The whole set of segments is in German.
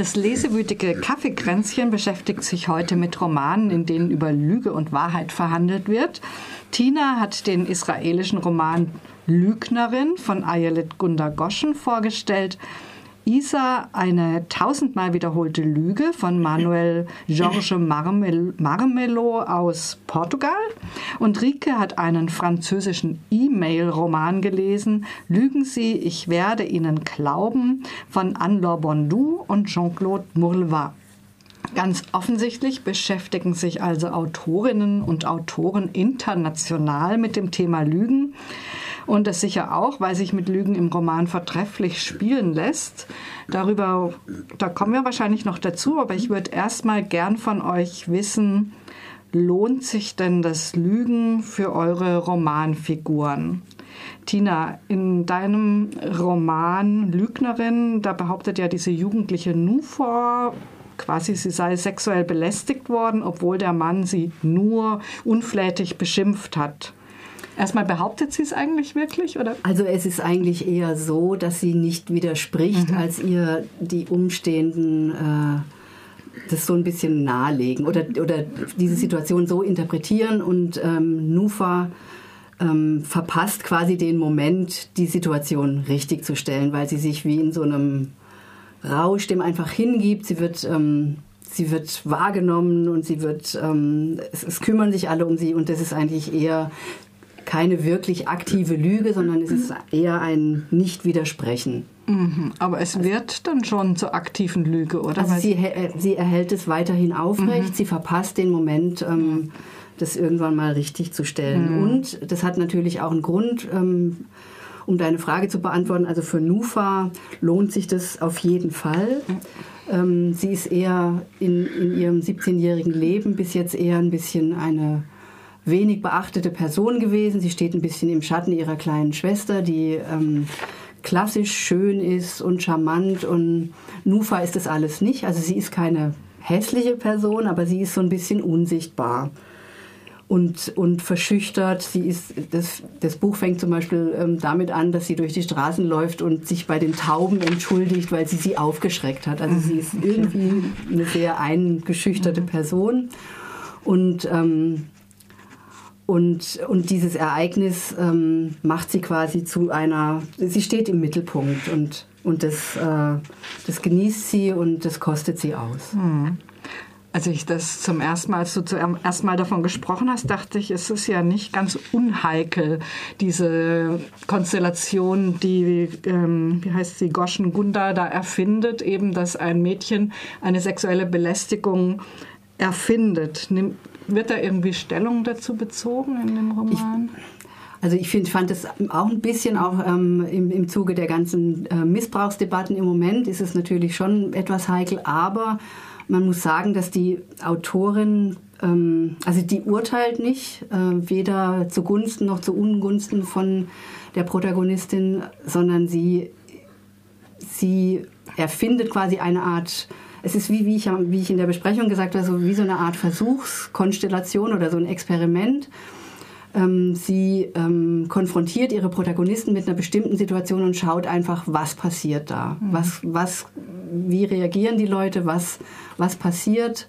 Das lesewütige Kaffeekränzchen beschäftigt sich heute mit Romanen, in denen über Lüge und Wahrheit verhandelt wird. Tina hat den israelischen Roman Lügnerin von Ayelet Gunda Goschen vorgestellt. Isa eine tausendmal wiederholte Lüge von Manuel Jorge Marmel Marmelo aus Portugal. Und Rike hat einen französischen E-Mail-Roman gelesen, Lügen Sie, ich werde Ihnen glauben, von Anne-Laure Bondou und Jean-Claude Mourleva. Ganz offensichtlich beschäftigen sich also Autorinnen und Autoren international mit dem Thema Lügen. Und das sicher auch, weil sich mit Lügen im Roman vortrefflich spielen lässt. Darüber, da kommen wir wahrscheinlich noch dazu, aber ich würde erstmal gern von euch wissen, lohnt sich denn das Lügen für eure Romanfiguren? Tina, in deinem Roman Lügnerin, da behauptet ja diese jugendliche Nufor, quasi sie sei sexuell belästigt worden, obwohl der Mann sie nur unflätig beschimpft hat. Erstmal behauptet sie es eigentlich wirklich? Oder? Also es ist eigentlich eher so, dass sie nicht widerspricht, mhm. als ihr die Umstehenden äh, das so ein bisschen nahelegen oder, oder diese Situation so interpretieren und ähm, Nufa ähm, verpasst quasi den Moment, die Situation richtig zu stellen, weil sie sich wie in so einem Rausch dem einfach hingibt. Sie wird ähm, sie wird wahrgenommen und sie wird, ähm, es, es, kümmern sich alle um sie und das ist eigentlich eher keine wirklich aktive Lüge, sondern es ist eher ein Nicht-Widersprechen. Mhm, aber es wird dann schon zur aktiven Lüge, oder? Also sie, sie erhält es weiterhin aufrecht, mhm. sie verpasst den Moment, ähm, das irgendwann mal richtig zu stellen. Mhm. Und das hat natürlich auch einen Grund. Ähm, um deine Frage zu beantworten, also für Nufa lohnt sich das auf jeden Fall. Ähm, sie ist eher in, in ihrem 17-jährigen Leben bis jetzt eher ein bisschen eine wenig beachtete Person gewesen. Sie steht ein bisschen im Schatten ihrer kleinen Schwester, die ähm, klassisch schön ist und charmant. Und Nufa ist das alles nicht. Also sie ist keine hässliche Person, aber sie ist so ein bisschen unsichtbar und, und verschüchtert. Sie ist, das, das Buch fängt zum Beispiel ähm, damit an, dass sie durch die Straßen läuft und sich bei den Tauben entschuldigt, weil sie sie aufgeschreckt hat. Also sie ist irgendwie eine sehr eingeschüchterte Person. Und ähm, und, und dieses Ereignis ähm, macht sie quasi zu einer, sie steht im Mittelpunkt und, und das, äh, das genießt sie und das kostet sie aus. Hm. Als ich das zum ersten Mal, als du zum ersten Mal davon gesprochen hast, dachte ich, es ist ja nicht ganz unheikel, diese Konstellation, die, ähm, wie heißt sie, Goschen Gunda da erfindet, eben, dass ein Mädchen eine sexuelle Belästigung erfindet. Wird da irgendwie Stellung dazu bezogen in dem Roman? Ich also ich find, fand es auch ein bisschen auch ähm, im, im Zuge der ganzen äh, Missbrauchsdebatten im Moment ist es natürlich schon etwas heikel, aber man muss sagen, dass die Autorin, ähm, also die urteilt nicht, äh, weder zugunsten noch zu Ungunsten von der Protagonistin, sondern sie, sie erfindet quasi eine Art es ist wie, wie, ich, wie ich in der Besprechung gesagt habe, so wie so eine Art Versuchskonstellation oder so ein Experiment. Ähm, sie ähm, konfrontiert ihre Protagonisten mit einer bestimmten Situation und schaut einfach, was passiert da. Mhm. Was, was, wie reagieren die Leute, was, was passiert,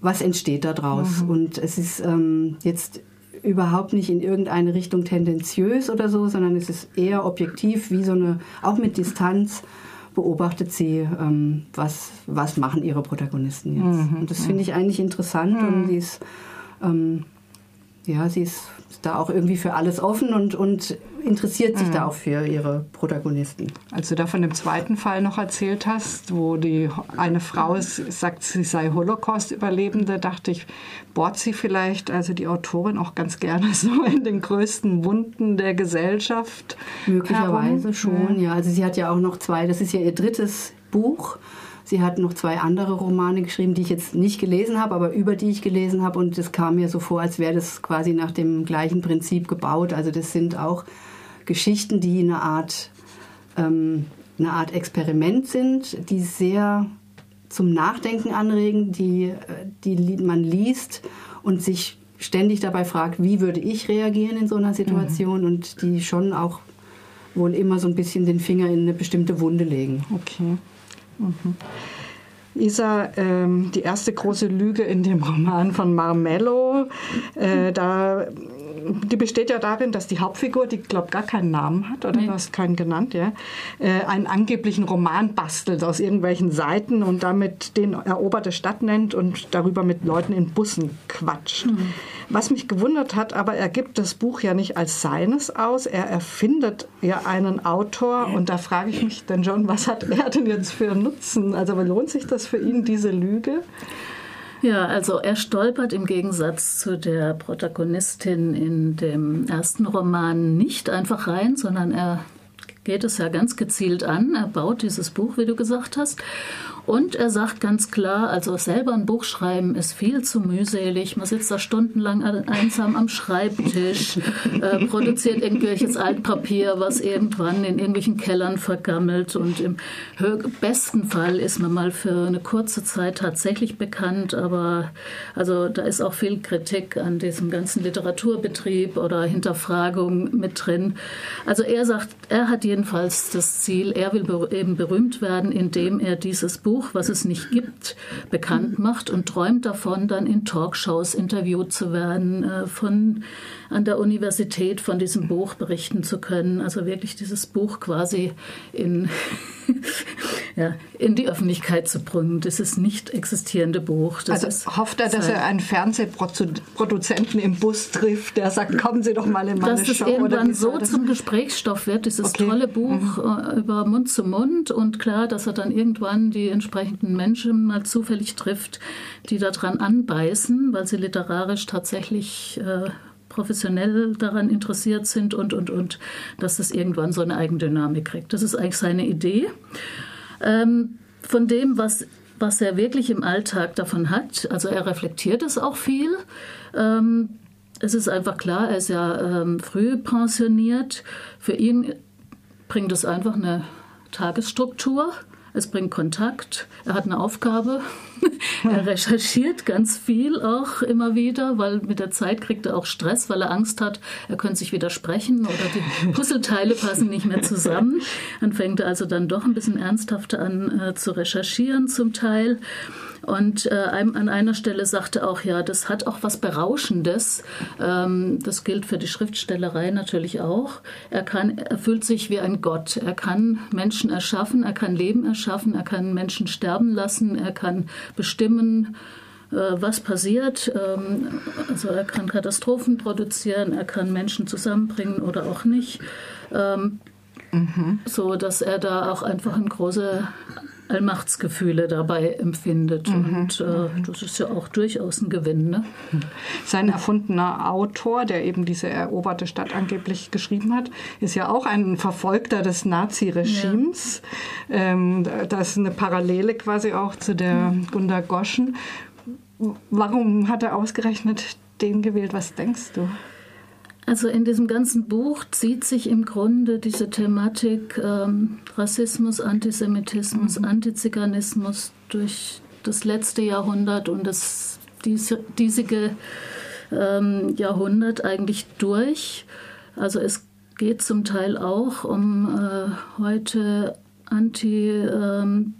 was entsteht daraus. Mhm. Und es ist ähm, jetzt überhaupt nicht in irgendeine Richtung tendenziös oder so, sondern es ist eher objektiv, wie so eine, auch mit Distanz, beobachtet sie, ähm, was, was machen ihre Protagonisten jetzt. Mhm. Und das finde ich eigentlich interessant mhm. und sie ist, ähm, ja, sie ist da auch irgendwie für alles offen und, und interessiert sich mhm. da auch für ihre Protagonisten. Als du da von dem zweiten Fall noch erzählt hast, wo die eine Frau ist, sagt, sie sei Holocaust-Überlebende, dachte ich, bohrt sie vielleicht, also die Autorin auch ganz gerne so in den größten Wunden der Gesellschaft? Möglicherweise herum. schon, ja. Also sie hat ja auch noch zwei, das ist ja ihr drittes Buch. Sie hat noch zwei andere Romane geschrieben, die ich jetzt nicht gelesen habe, aber über die ich gelesen habe. Und es kam mir so vor, als wäre das quasi nach dem gleichen Prinzip gebaut. Also das sind auch Geschichten, die eine Art, ähm, eine Art Experiment sind, die sehr zum Nachdenken anregen, die, die man liest und sich ständig dabei fragt, wie würde ich reagieren in so einer Situation mhm. und die schon auch wohl immer so ein bisschen den Finger in eine bestimmte Wunde legen. Okay. Mhm. Isa, ähm, die erste große Lüge in dem Roman von Marmello, äh, da die besteht ja darin, dass die Hauptfigur, die glaube gar keinen Namen hat, oder nee. du hast keinen genannt, ja, äh, einen angeblichen Roman bastelt aus irgendwelchen Seiten und damit den eroberte Stadt nennt und darüber mit Leuten in Bussen quatscht. Mhm. Was mich gewundert hat, aber er gibt das Buch ja nicht als seines aus, er erfindet ja einen Autor und da frage ich mich dann schon, was hat er denn jetzt für einen Nutzen? Also lohnt sich das für ihn, diese Lüge? Ja, also er stolpert im Gegensatz zu der Protagonistin in dem ersten Roman nicht einfach rein, sondern er geht es ja ganz gezielt an. Er baut dieses Buch, wie du gesagt hast. Und er sagt ganz klar, also selber ein Buch schreiben ist viel zu mühselig. Man sitzt da stundenlang einsam am Schreibtisch, äh, produziert irgendwelches Altpapier, was irgendwann in irgendwelchen Kellern vergammelt. Und im besten Fall ist man mal für eine kurze Zeit tatsächlich bekannt. Aber also da ist auch viel Kritik an diesem ganzen Literaturbetrieb oder Hinterfragung mit drin. Also er sagt, er hat jedenfalls das Ziel, er will eben berühmt werden, indem er dieses Buch Buch, was es nicht gibt, bekannt macht und träumt davon, dann in Talkshows interviewt zu werden, äh, von an der Universität von diesem Buch berichten zu können. Also wirklich dieses Buch quasi in, ja, in die Öffentlichkeit zu bringen. Das ist nicht existierende Buch. Das also hofft er, dass er einen Fernsehproduzenten im Bus trifft, der sagt, kommen Sie doch mal in meine dass Show. Dass es irgendwann so zum Gesprächsstoff wird, dieses okay. tolle Buch mhm. Über Mund zu Mund und klar, dass er dann irgendwann die entsprechenden Menschen mal zufällig trifft, die daran anbeißen, weil sie literarisch tatsächlich äh, professionell daran interessiert sind und, und, und, dass das irgendwann so eine Eigendynamik kriegt. Das ist eigentlich seine Idee. Ähm, von dem, was, was er wirklich im Alltag davon hat, also er reflektiert es auch viel. Ähm, es ist einfach klar, er ist ja ähm, früh pensioniert. Für ihn bringt es einfach eine Tagesstruktur es bringt Kontakt, er hat eine Aufgabe, er recherchiert ganz viel auch immer wieder, weil mit der Zeit kriegt er auch Stress, weil er Angst hat, er könnte sich widersprechen oder die Puzzleteile passen nicht mehr zusammen. Dann fängt er also dann doch ein bisschen ernsthafter an äh, zu recherchieren zum Teil. Und äh, an einer Stelle sagte auch, ja, das hat auch was Berauschendes. Ähm, das gilt für die Schriftstellerei natürlich auch. Er, kann, er fühlt sich wie ein Gott. Er kann Menschen erschaffen, er kann Leben erschaffen, er kann Menschen sterben lassen, er kann bestimmen, äh, was passiert. Ähm, also er kann Katastrophen produzieren, er kann Menschen zusammenbringen oder auch nicht. Ähm, mhm. So dass er da auch einfach eine große Allmachtsgefühle dabei empfindet. Mhm. Und äh, das ist ja auch durchaus ein Gewinn. Ne? Sein erfundener Autor, der eben diese eroberte Stadt angeblich geschrieben hat, ist ja auch ein Verfolgter des Nazi-Regimes. Ja. Ähm, da ist eine Parallele quasi auch zu der mhm. Gunda Goschen. Warum hat er ausgerechnet den gewählt? Was denkst du? Also in diesem ganzen Buch zieht sich im Grunde diese Thematik ähm, Rassismus, Antisemitismus, mhm. Antiziganismus durch das letzte Jahrhundert und das dies, diesige ähm, Jahrhundert eigentlich durch. Also es geht zum Teil auch um äh, heute Anti, ähm,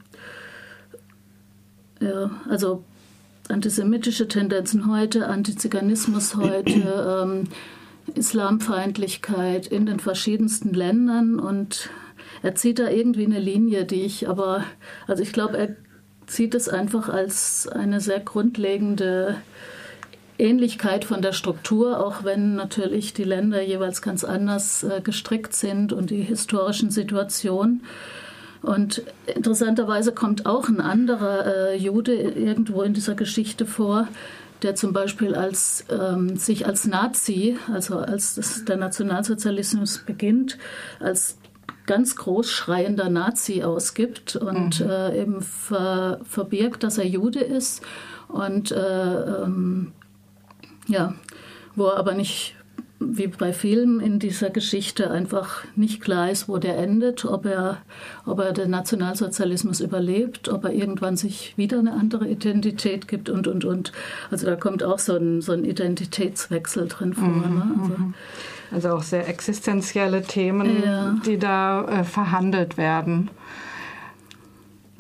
ja, also antisemitische Tendenzen heute, Antiziganismus heute. Ähm, Islamfeindlichkeit in den verschiedensten Ländern und er zieht da irgendwie eine Linie, die ich aber, also ich glaube, er zieht es einfach als eine sehr grundlegende Ähnlichkeit von der Struktur, auch wenn natürlich die Länder jeweils ganz anders äh, gestrickt sind und die historischen Situationen. Und interessanterweise kommt auch ein anderer äh, Jude irgendwo in dieser Geschichte vor, der zum Beispiel als, ähm, sich als Nazi, also als der Nationalsozialismus beginnt, als ganz groß schreiender Nazi ausgibt und mhm. äh, eben ver, verbirgt, dass er Jude ist und äh, ähm, ja, wo er aber nicht wie bei vielen in dieser Geschichte einfach nicht klar ist, wo der endet, ob er, ob er den Nationalsozialismus überlebt, ob er irgendwann sich wieder eine andere Identität gibt und, und, und. Also da kommt auch so ein, so ein Identitätswechsel drin vor. Mhm, ne? also, mhm. also, auch sehr existenzielle Themen, ja. die da äh, verhandelt werden.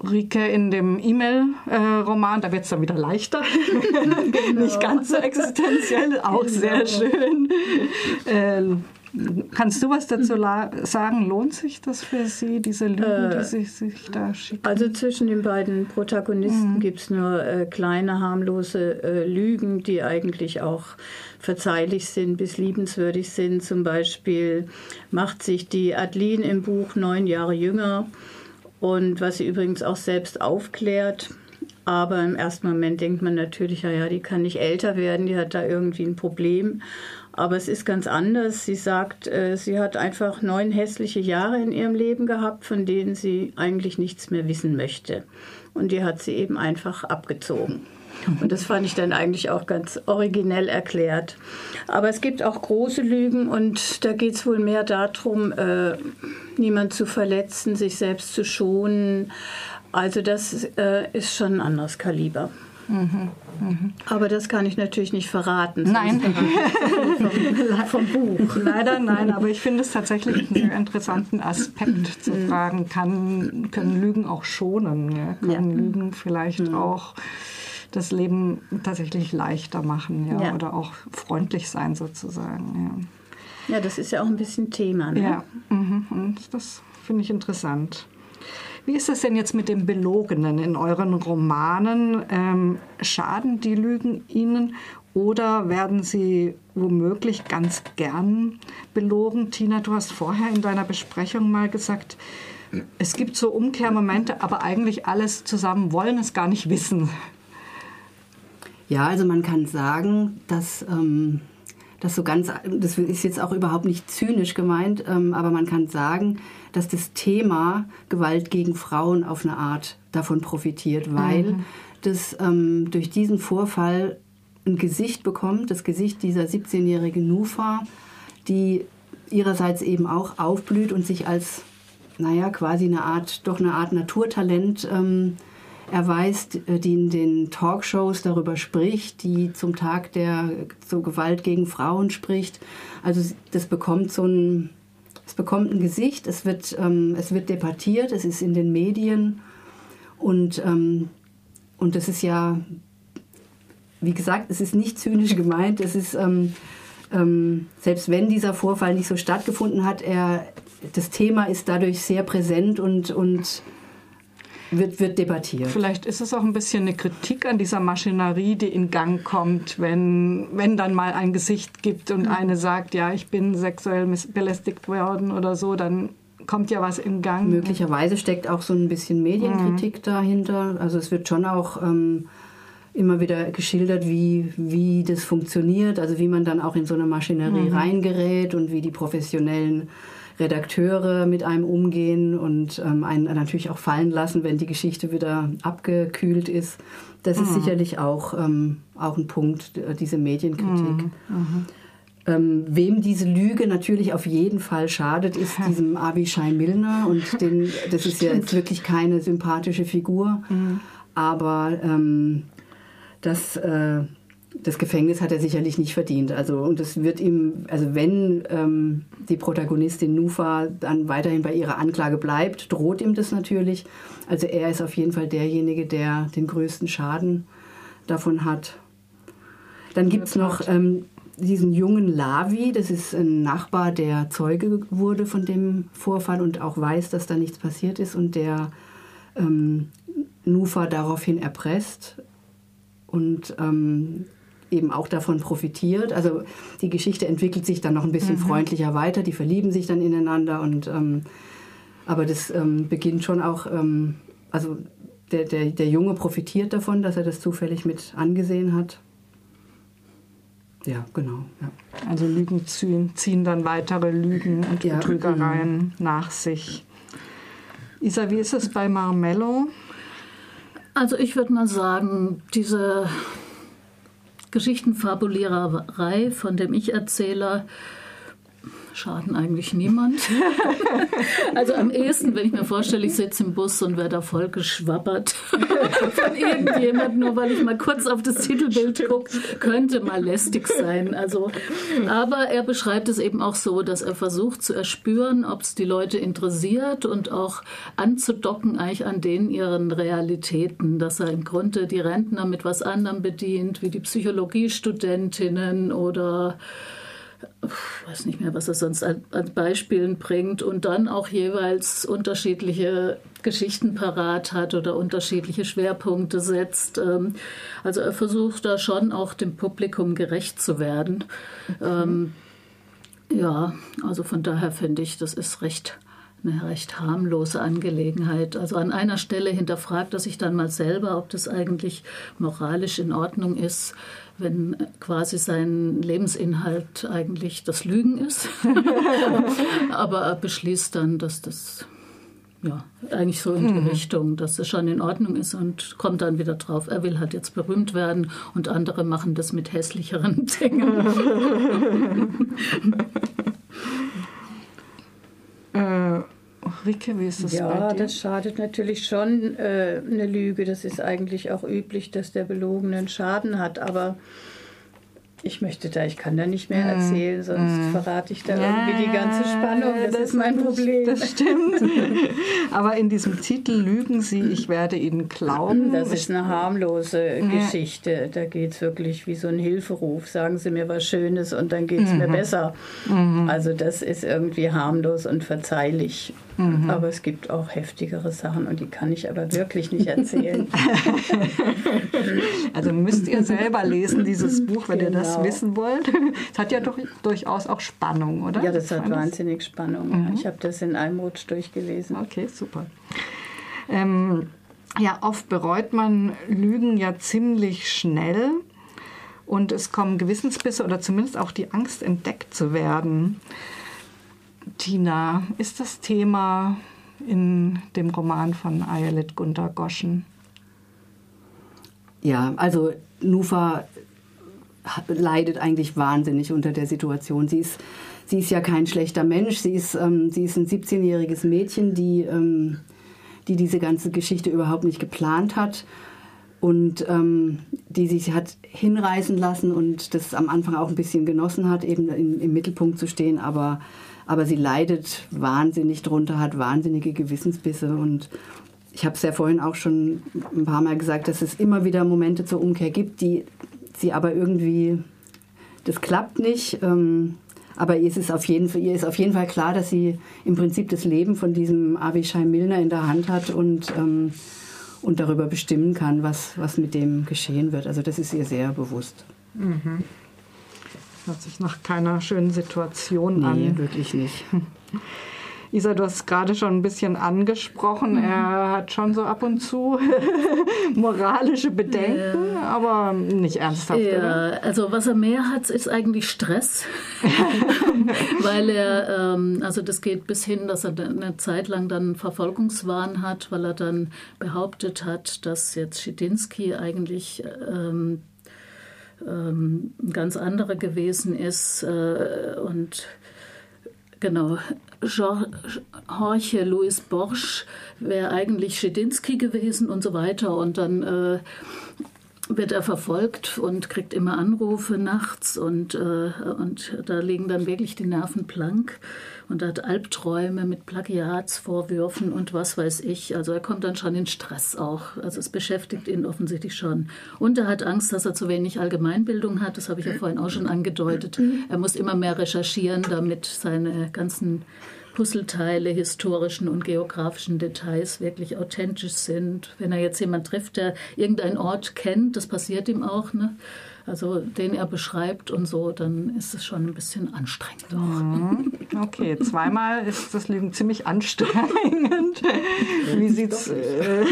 Rike in dem E-Mail-Roman, da wird es dann wieder leichter, genau. nicht ganz so existenziell, auch genau. sehr schön. Ähm, Kannst du was dazu sagen? Lohnt sich das für Sie, diese Lügen, äh, die Sie sich da schicken? Also zwischen den beiden Protagonisten mhm. gibt es nur äh, kleine, harmlose äh, Lügen, die eigentlich auch verzeihlich sind bis liebenswürdig sind. Zum Beispiel macht sich die Adeline im Buch neun Jahre jünger und was sie übrigens auch selbst aufklärt. Aber im ersten Moment denkt man natürlich, ja, ja, die kann nicht älter werden, die hat da irgendwie ein Problem. Aber es ist ganz anders. Sie sagt, äh, sie hat einfach neun hässliche Jahre in ihrem Leben gehabt, von denen sie eigentlich nichts mehr wissen möchte. Und die hat sie eben einfach abgezogen. Und das fand ich dann eigentlich auch ganz originell erklärt. Aber es gibt auch große Lügen und da geht es wohl mehr darum, äh, niemand zu verletzen, sich selbst zu schonen. Also das äh, ist schon ein anderes Kaliber. Mhm. Aber das kann ich natürlich nicht verraten. Nein. vom, vom, Buch. Leider nein, aber ich finde es tatsächlich einen sehr interessanten Aspekt zu mhm. fragen, kann, können Lügen auch schonen? Ja? Können ja. Lügen vielleicht mhm. auch das Leben tatsächlich leichter machen ja? ja? oder auch freundlich sein sozusagen. Ja, ja das ist ja auch ein bisschen Thema. Ne? Ja, mhm. und das finde ich interessant. Wie ist es denn jetzt mit dem Belogenen in euren Romanen? Ähm, schaden die Lügen Ihnen oder werden Sie womöglich ganz gern belogen? Tina, du hast vorher in deiner Besprechung mal gesagt, es gibt so Umkehrmomente, aber eigentlich alles zusammen wollen es gar nicht wissen. Ja, also man kann sagen, dass ähm, das so ganz, das ist jetzt auch überhaupt nicht zynisch gemeint, ähm, aber man kann sagen, dass das Thema Gewalt gegen Frauen auf eine Art davon profitiert, weil mhm. das ähm, durch diesen Vorfall ein Gesicht bekommt, das Gesicht dieser 17-jährigen Nufa, die ihrerseits eben auch aufblüht und sich als, naja, quasi eine Art, doch eine Art Naturtalent ähm, erweist, äh, die in den Talkshows darüber spricht, die zum Tag der so Gewalt gegen Frauen spricht. Also das bekommt so ein, es bekommt ein Gesicht, es wird, ähm, es wird debattiert, es ist in den Medien und, ähm, und das ist ja, wie gesagt, es ist nicht zynisch gemeint, es ist, ähm, ähm, selbst wenn dieser Vorfall nicht so stattgefunden hat, er, das Thema ist dadurch sehr präsent und, und wird, wird debattiert. Vielleicht ist es auch ein bisschen eine Kritik an dieser Maschinerie, die in Gang kommt, wenn, wenn dann mal ein Gesicht gibt und mhm. eine sagt, ja, ich bin sexuell belästigt worden oder so, dann kommt ja was in Gang. Möglicherweise steckt auch so ein bisschen Medienkritik mhm. dahinter. Also es wird schon auch ähm, immer wieder geschildert, wie, wie das funktioniert, also wie man dann auch in so eine Maschinerie mhm. reingerät und wie die professionellen Redakteure mit einem umgehen und ähm, einen natürlich auch fallen lassen, wenn die Geschichte wieder abgekühlt ist. Das mhm. ist sicherlich auch, ähm, auch ein Punkt, äh, diese Medienkritik. Mhm. Mhm. Ähm, wem diese Lüge natürlich auf jeden Fall schadet, ist diesem Abishai Milner. Und den, das ist ja jetzt wirklich keine sympathische Figur. Mhm. Aber ähm, das, äh, das Gefängnis hat er sicherlich nicht verdient. Also, und es wird ihm, also wenn ähm, die Protagonistin Nufa dann weiterhin bei ihrer Anklage bleibt, droht ihm das natürlich. Also er ist auf jeden Fall derjenige, der den größten Schaden davon hat. Dann gibt es noch ähm, diesen jungen Lavi, das ist ein Nachbar, der Zeuge wurde von dem Vorfall und auch weiß, dass da nichts passiert ist und der ähm, Nufa daraufhin erpresst. Und ähm, eben auch davon profitiert. Also die Geschichte entwickelt sich dann noch ein bisschen mhm. freundlicher weiter, die verlieben sich dann ineinander und ähm, aber das ähm, beginnt schon auch, ähm, also der, der, der Junge profitiert davon, dass er das zufällig mit angesehen hat. Ja, genau. Ja. Also Lügen ziehen, ziehen dann weitere Lügen und ja, Betrügereien ja. nach sich. Isa, wie ist es bei Marmello? Also ich würde mal sagen, diese Geschichtenfabuliererei von dem Ich-Erzähler schaden eigentlich niemand. also am ehesten, wenn ich mir vorstelle, ich sitze im Bus und werde da voll geschwabbert von irgendjemand, nur weil ich mal kurz auf das Titelbild gucke, könnte mal lästig sein. Also, aber er beschreibt es eben auch so, dass er versucht zu erspüren, ob es die Leute interessiert und auch anzudocken eigentlich an den ihren Realitäten, dass er im Grunde die Rentner mit was anderem bedient, wie die Psychologiestudentinnen oder ich weiß nicht mehr, was er sonst an, Beispielen bringt und dann auch jeweils unterschiedliche Geschichten parat hat oder unterschiedliche Schwerpunkte setzt. Ähm, also er versucht da schon auch dem Publikum gerecht zu werden. Mhm. Ja, also von daher finde ich, das ist recht eine recht harmlose Angelegenheit. Also an einer Stelle hinterfragt er sich dann mal selber, ob das eigentlich moralisch in Ordnung ist, wenn quasi sein Lebensinhalt eigentlich das Lügen ist. Aber er beschließt dann, dass das ja, eigentlich so in die mhm. Richtung, dass es schon in Ordnung ist und kommt dann wieder drauf, er will halt jetzt berühmt werden und andere machen das mit hässlicheren Dingen. äh, Rike, wie ist das ja, bei dir? das schadet natürlich schon äh, eine Lüge. Das ist eigentlich auch üblich, dass der Belogene einen Schaden hat. Aber ich möchte da, ich kann da nicht mehr mhm. erzählen, sonst mm. verrate ich da ja, irgendwie die ganze Spannung. Das, das ist mein Problem. Das stimmt. Aber in diesem Titel Lügen Sie, ich werde Ihnen glauben. Das ist eine harmlose. Geschichte. Da geht es wirklich wie so ein Hilferuf. Sagen Sie mir was Schönes und dann geht es mhm. mir besser. Mhm. Also das ist irgendwie harmlos und verzeihlich. Mhm. Aber es gibt auch heftigere Sachen und die kann ich aber wirklich nicht erzählen. also müsst ihr selber lesen, dieses Buch, wenn genau. ihr das genau. wissen wollt. Es hat ja doch durchaus auch Spannung, oder? Ja, das hat wahnsinnig Spannung. Mhm. Ich habe das in einem Rutsch durchgelesen. Okay, super. Ähm, ja, oft bereut man Lügen ja ziemlich schnell und es kommen Gewissensbisse oder zumindest auch die Angst, entdeckt zu werden. Tina, ist das Thema in dem Roman von Ayelet Gunter Goschen? Ja, also Nufa leidet eigentlich wahnsinnig unter der Situation. Sie ist, sie ist ja kein schlechter Mensch. Sie ist, ähm, sie ist ein 17-jähriges Mädchen, die, ähm, die diese ganze Geschichte überhaupt nicht geplant hat und ähm, die sich hat hinreißen lassen und das am Anfang auch ein bisschen genossen hat, eben in, im Mittelpunkt zu stehen. Aber, aber sie leidet wahnsinnig drunter, hat wahnsinnige Gewissensbisse und ich habe es ja vorhin auch schon ein paar Mal gesagt, dass es immer wieder Momente zur Umkehr gibt, die sie aber irgendwie, das klappt nicht. Ähm, aber ihr ist, auf jeden, ihr ist auf jeden Fall klar, dass sie im Prinzip das Leben von diesem Avishai Milner in der Hand hat und, ähm, und darüber bestimmen kann, was, was mit dem geschehen wird. Also das ist ihr sehr bewusst. Mhm. Hört sich nach keiner schönen Situation nee, an. Wirklich nicht. Isa, du hast gerade schon ein bisschen angesprochen, mhm. er hat schon so ab und zu moralische Bedenken, ja. aber nicht ernsthaft. Ja, oder? also was er mehr hat, ist eigentlich Stress, weil er, ähm, also das geht bis hin, dass er eine Zeit lang dann Verfolgungswahn hat, weil er dann behauptet hat, dass jetzt Schidinsky eigentlich ähm, ähm, ein ganz anderer gewesen ist äh, und Genau. Jorge Louis Borsch wäre eigentlich Schedinsky gewesen und so weiter. Und dann äh, wird er verfolgt und kriegt immer Anrufe nachts und, äh, und da liegen dann wirklich die Nerven blank und hat Albträume mit Plagiatsvorwürfen und was weiß ich. Also er kommt dann schon in Stress auch. Also es beschäftigt ihn offensichtlich schon. Und er hat Angst, dass er zu wenig Allgemeinbildung hat. Das habe ich ja vorhin auch schon angedeutet. Er muss immer mehr recherchieren, damit seine ganzen Puzzleteile, historischen und geografischen Details wirklich authentisch sind. Wenn er jetzt jemand trifft, der irgendeinen Ort kennt, das passiert ihm auch, ne? Also den er beschreibt und so, dann ist es schon ein bisschen anstrengend. Mhm. Okay, zweimal ist das Leben ziemlich anstrengend. Wie sieht es äh,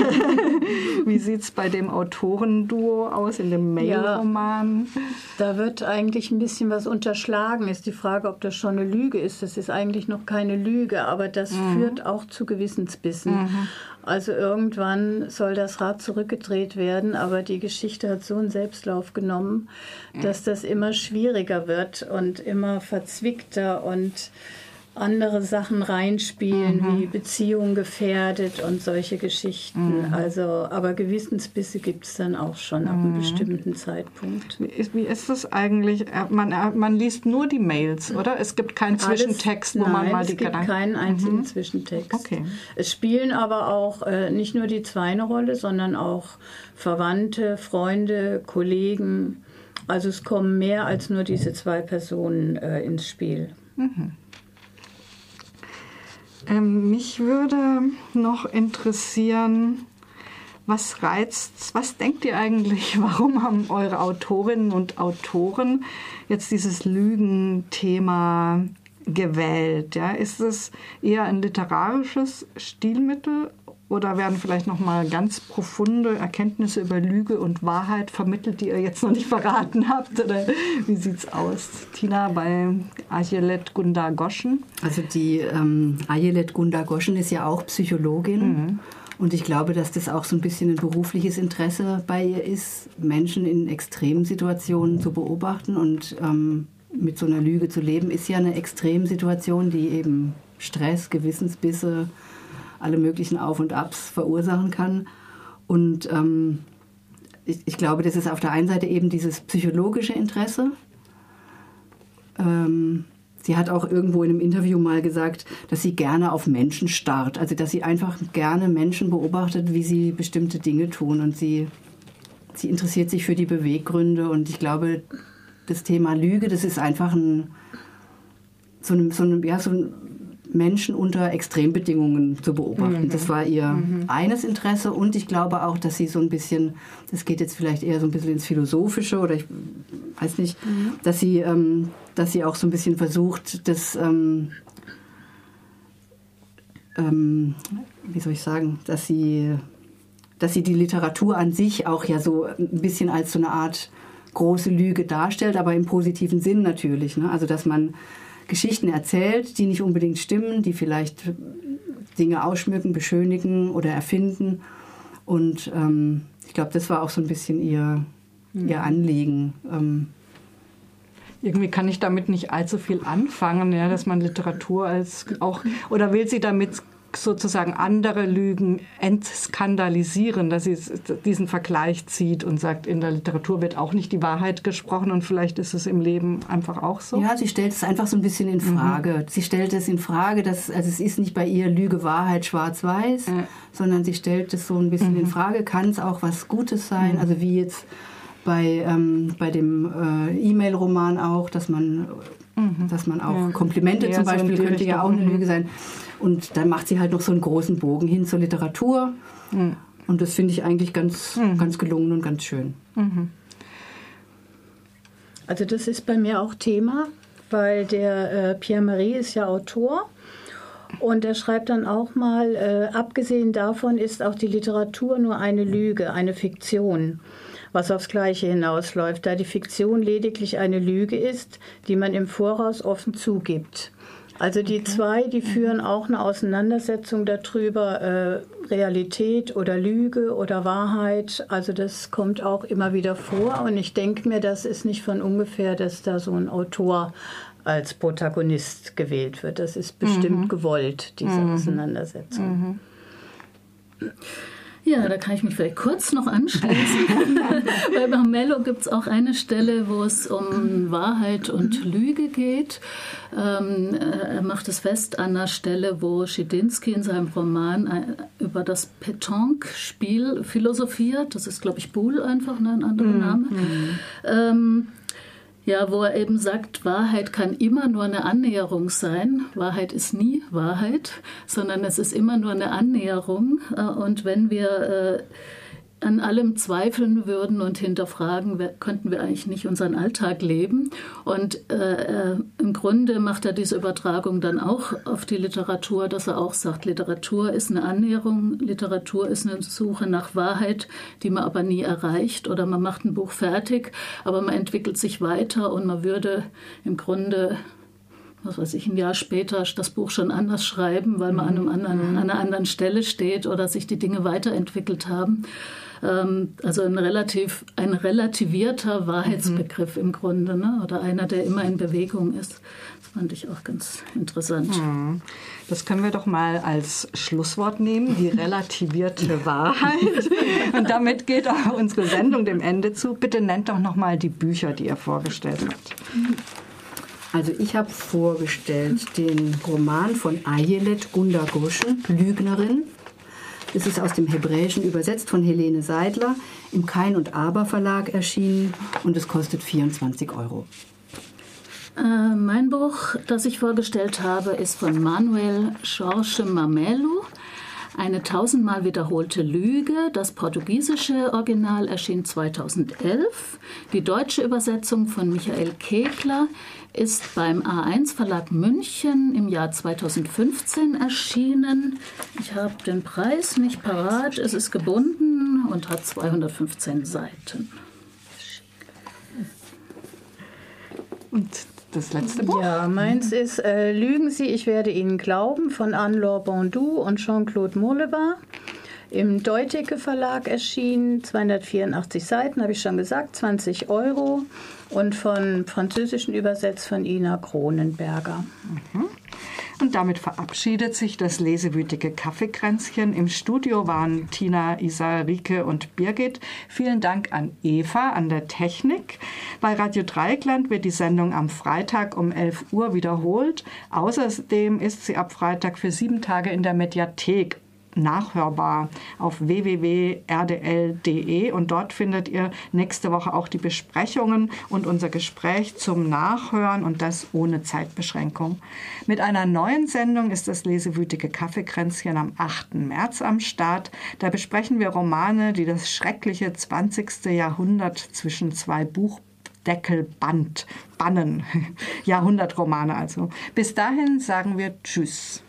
wie sieht's bei dem Autorenduo aus in dem Mail-Roman? Ja, da wird eigentlich ein bisschen was unterschlagen. Ist die Frage, ob das schon eine Lüge ist. Das ist eigentlich noch keine Lüge, aber das mhm. führt auch zu Gewissensbissen. Mhm. Also irgendwann soll das Rad zurückgedreht werden, aber die Geschichte hat so einen Selbstlauf genommen, dass das immer schwieriger wird und immer verzwickter und andere Sachen reinspielen, mhm. wie Beziehung gefährdet und solche Geschichten. Mhm. Also, aber Gewissensbisse gibt es dann auch schon mhm. ab einem mhm. bestimmten Zeitpunkt. Wie ist, das eigentlich? Äh, man, äh, man liest nur die Mails, oder? Es gibt keinen Zwischentext, wo Alles, man mal die Gedanken... es gibt keinen einzigen mhm. Zwischentext. Okay. Es spielen aber auch äh, nicht nur die zwei eine Rolle, sondern auch Verwandte, Freunde, Kollegen. Also es kommen mehr als nur diese zwei Personen äh, ins Spiel. Mhm. Ähm, mich würde noch interessieren, was reizt, was denkt ihr eigentlich, warum haben eure Autorinnen und Autoren jetzt dieses Lügenthema gewählt? Ja? Ist es eher ein literarisches Stilmittel oder werden vielleicht noch mal ganz profunde Erkenntnisse über Lüge und Wahrheit vermittelt, die ihr jetzt noch nicht verraten habt? Oder wie sieht's aus, Tina, bei Ajelet Gundagoschen? Also die ähm, Ajelet Gundagoschen ist ja auch Psychologin. Mhm. Und ich glaube, dass das auch so ein bisschen ein berufliches Interesse bei ihr ist, Menschen in extremen Situationen zu beobachten. Und ähm, mit so einer Lüge zu leben, ist ja eine Extremsituation, die eben Stress, Gewissensbisse, alle möglichen Auf und Abs verursachen kann. Und ähm, ich, ich, glaube, das ist auf der einen Seite eben dieses psychologische Interesse. Ähm, sie hat auch irgendwo in einem Interview mal gesagt, dass sie gerne auf Menschen starrt. Also dass sie einfach gerne Menschen beobachtet, wie sie bestimmte Dinge tun. Und sie, sie interessiert sich für die Beweggründe. Und ich glaube, das Thema Lüge, das ist einfach ein, so, ein, so, ein, ja, so ein Menschen unter Extrembedingungen zu beobachten. Mhm. Das war ihr mhm. eines Interesse und ich glaube auch, dass sie so ein bisschen, das geht jetzt vielleicht eher so ein bisschen ins Philosophische oder ich weiß nicht, mhm. dass sie, ähm, dass sie auch so ein bisschen versucht, das, ähm, ähm, wie soll ich sagen, dass sie, dass sie die Literatur an sich auch ja so ein bisschen als so eine Art große Lüge darstellt, aber im positiven Sinn natürlich. Ne? Also dass man Geschichten erzählt, die nicht unbedingt stimmen, die vielleicht Dinge ausschmücken, beschönigen oder erfinden. Und ähm, ich glaube, das war auch so ein bisschen ihr, ihr Anliegen. Ähm, irgendwie kann ich damit nicht allzu viel anfangen, ja, dass man Literatur als auch oder will sie damit sozusagen andere Lügen entskandalisieren, dass sie diesen Vergleich zieht und sagt, in der Literatur wird auch nicht die Wahrheit gesprochen und vielleicht ist es im Leben einfach auch so. Ja, sie stellt es einfach so ein bisschen in mhm. Frage. Mhm. Sie stellt es in Frage, dass also es ist nicht bei ihr Lüge, Wahrheit, Schwarz-Weiß, ja. sondern sie stellt es so ein bisschen mhm. in Frage. Kann es auch was Gutes sein? Mhm. Also wie jetzt bei, ähm, bei dem äh, E-Mail-Roman auch, dass man, mhm. dass man auch ja. Komplimente ja, zum Beispiel so könnte ja auch eine Lüge sein. Und dann macht sie halt noch so einen großen Bogen hin zur Literatur. Mhm. Und das finde ich eigentlich ganz, mhm. ganz gelungen und ganz schön. Mhm. Also das ist bei mir auch Thema, weil der äh, Pierre Marie ist ja Autor. Und er schreibt dann auch mal, äh, abgesehen davon ist auch die Literatur nur eine Lüge, eine Fiktion, was aufs Gleiche hinausläuft, da die Fiktion lediglich eine Lüge ist, die man im Voraus offen zugibt. Also die okay. zwei, die führen auch eine Auseinandersetzung darüber, äh, Realität oder Lüge oder Wahrheit. Also das kommt auch immer wieder vor. Und ich denke mir, das ist nicht von ungefähr, dass da so ein Autor als Protagonist gewählt wird. Das ist bestimmt mhm. gewollt, diese mhm. Auseinandersetzung. Mhm. Ja, da kann ich mich vielleicht kurz noch anschließen. Bei Marmello gibt es auch eine Stelle, wo es um Wahrheit und Lüge geht. Ähm, äh, er macht es fest an einer Stelle, wo Schidinsky in seinem Roman äh, über das Petanque-Spiel philosophiert. Das ist, glaube ich, Boule einfach, ne, ein anderer mhm. Name. Ähm, ja, wo er eben sagt, Wahrheit kann immer nur eine Annäherung sein. Wahrheit ist nie Wahrheit, sondern es ist immer nur eine Annäherung. Äh, und wenn wir äh, an allem zweifeln würden und hinterfragen, könnten wir eigentlich nicht unseren Alltag leben. Und äh, äh, im Grunde macht er diese Übertragung dann auch auf die Literatur, dass er auch sagt, Literatur ist eine Annäherung, Literatur ist eine Suche nach Wahrheit, die man aber nie erreicht. Oder man macht ein Buch fertig, aber man entwickelt sich weiter und man würde im Grunde was weiß ich, ein Jahr später das Buch schon anders schreiben, weil man an, einem anderen, an einer anderen Stelle steht oder sich die Dinge weiterentwickelt haben. Ähm, also ein relativ ein relativierter Wahrheitsbegriff mhm. im Grunde, ne? oder einer, der immer in Bewegung ist. Das fand ich auch ganz interessant. Mhm. Das können wir doch mal als Schlusswort nehmen, die relativierte Wahrheit. Und damit geht auch unsere Sendung dem Ende zu. Bitte nennt doch noch mal die Bücher, die ihr vorgestellt habt. Also ich habe vorgestellt den Roman von Ayelet Gundagoschen, Lügnerin. Es ist aus dem Hebräischen übersetzt von Helene Seidler, im Kein und Aber Verlag erschienen und es kostet 24 Euro. Äh, mein Buch, das ich vorgestellt habe, ist von Manuel Jorge Mamelu. Eine tausendmal wiederholte Lüge. Das portugiesische Original erschien 2011. Die deutsche Übersetzung von Michael Kekler ist beim A1 Verlag München im Jahr 2015 erschienen. Ich habe den Preis nicht parat. Es ist gebunden und hat 215 Seiten. Und das letzte Buch? Ja, meins ist äh, Lügen Sie, ich werde Ihnen glauben von Anne-Laure Bondou und Jean-Claude Molebar. Im Deutecke Verlag erschienen, 284 Seiten, habe ich schon gesagt, 20 Euro und von Französischen übersetzt von Ina Kronenberger. Mhm. Und damit verabschiedet sich das lesewütige Kaffeekränzchen. Im Studio waren Tina, Isa, Rike und Birgit. Vielen Dank an Eva an der Technik. Bei Radio Dreieckland wird die Sendung am Freitag um 11 Uhr wiederholt. Außerdem ist sie ab Freitag für sieben Tage in der Mediathek nachhörbar auf www.rdl.de und dort findet ihr nächste Woche auch die Besprechungen und unser Gespräch zum Nachhören und das ohne Zeitbeschränkung. Mit einer neuen Sendung ist das lesewütige Kaffeekränzchen am 8. März am Start. Da besprechen wir Romane, die das schreckliche 20. Jahrhundert zwischen zwei Buchdeckelband bannen. Jahrhundertromane also. Bis dahin sagen wir Tschüss.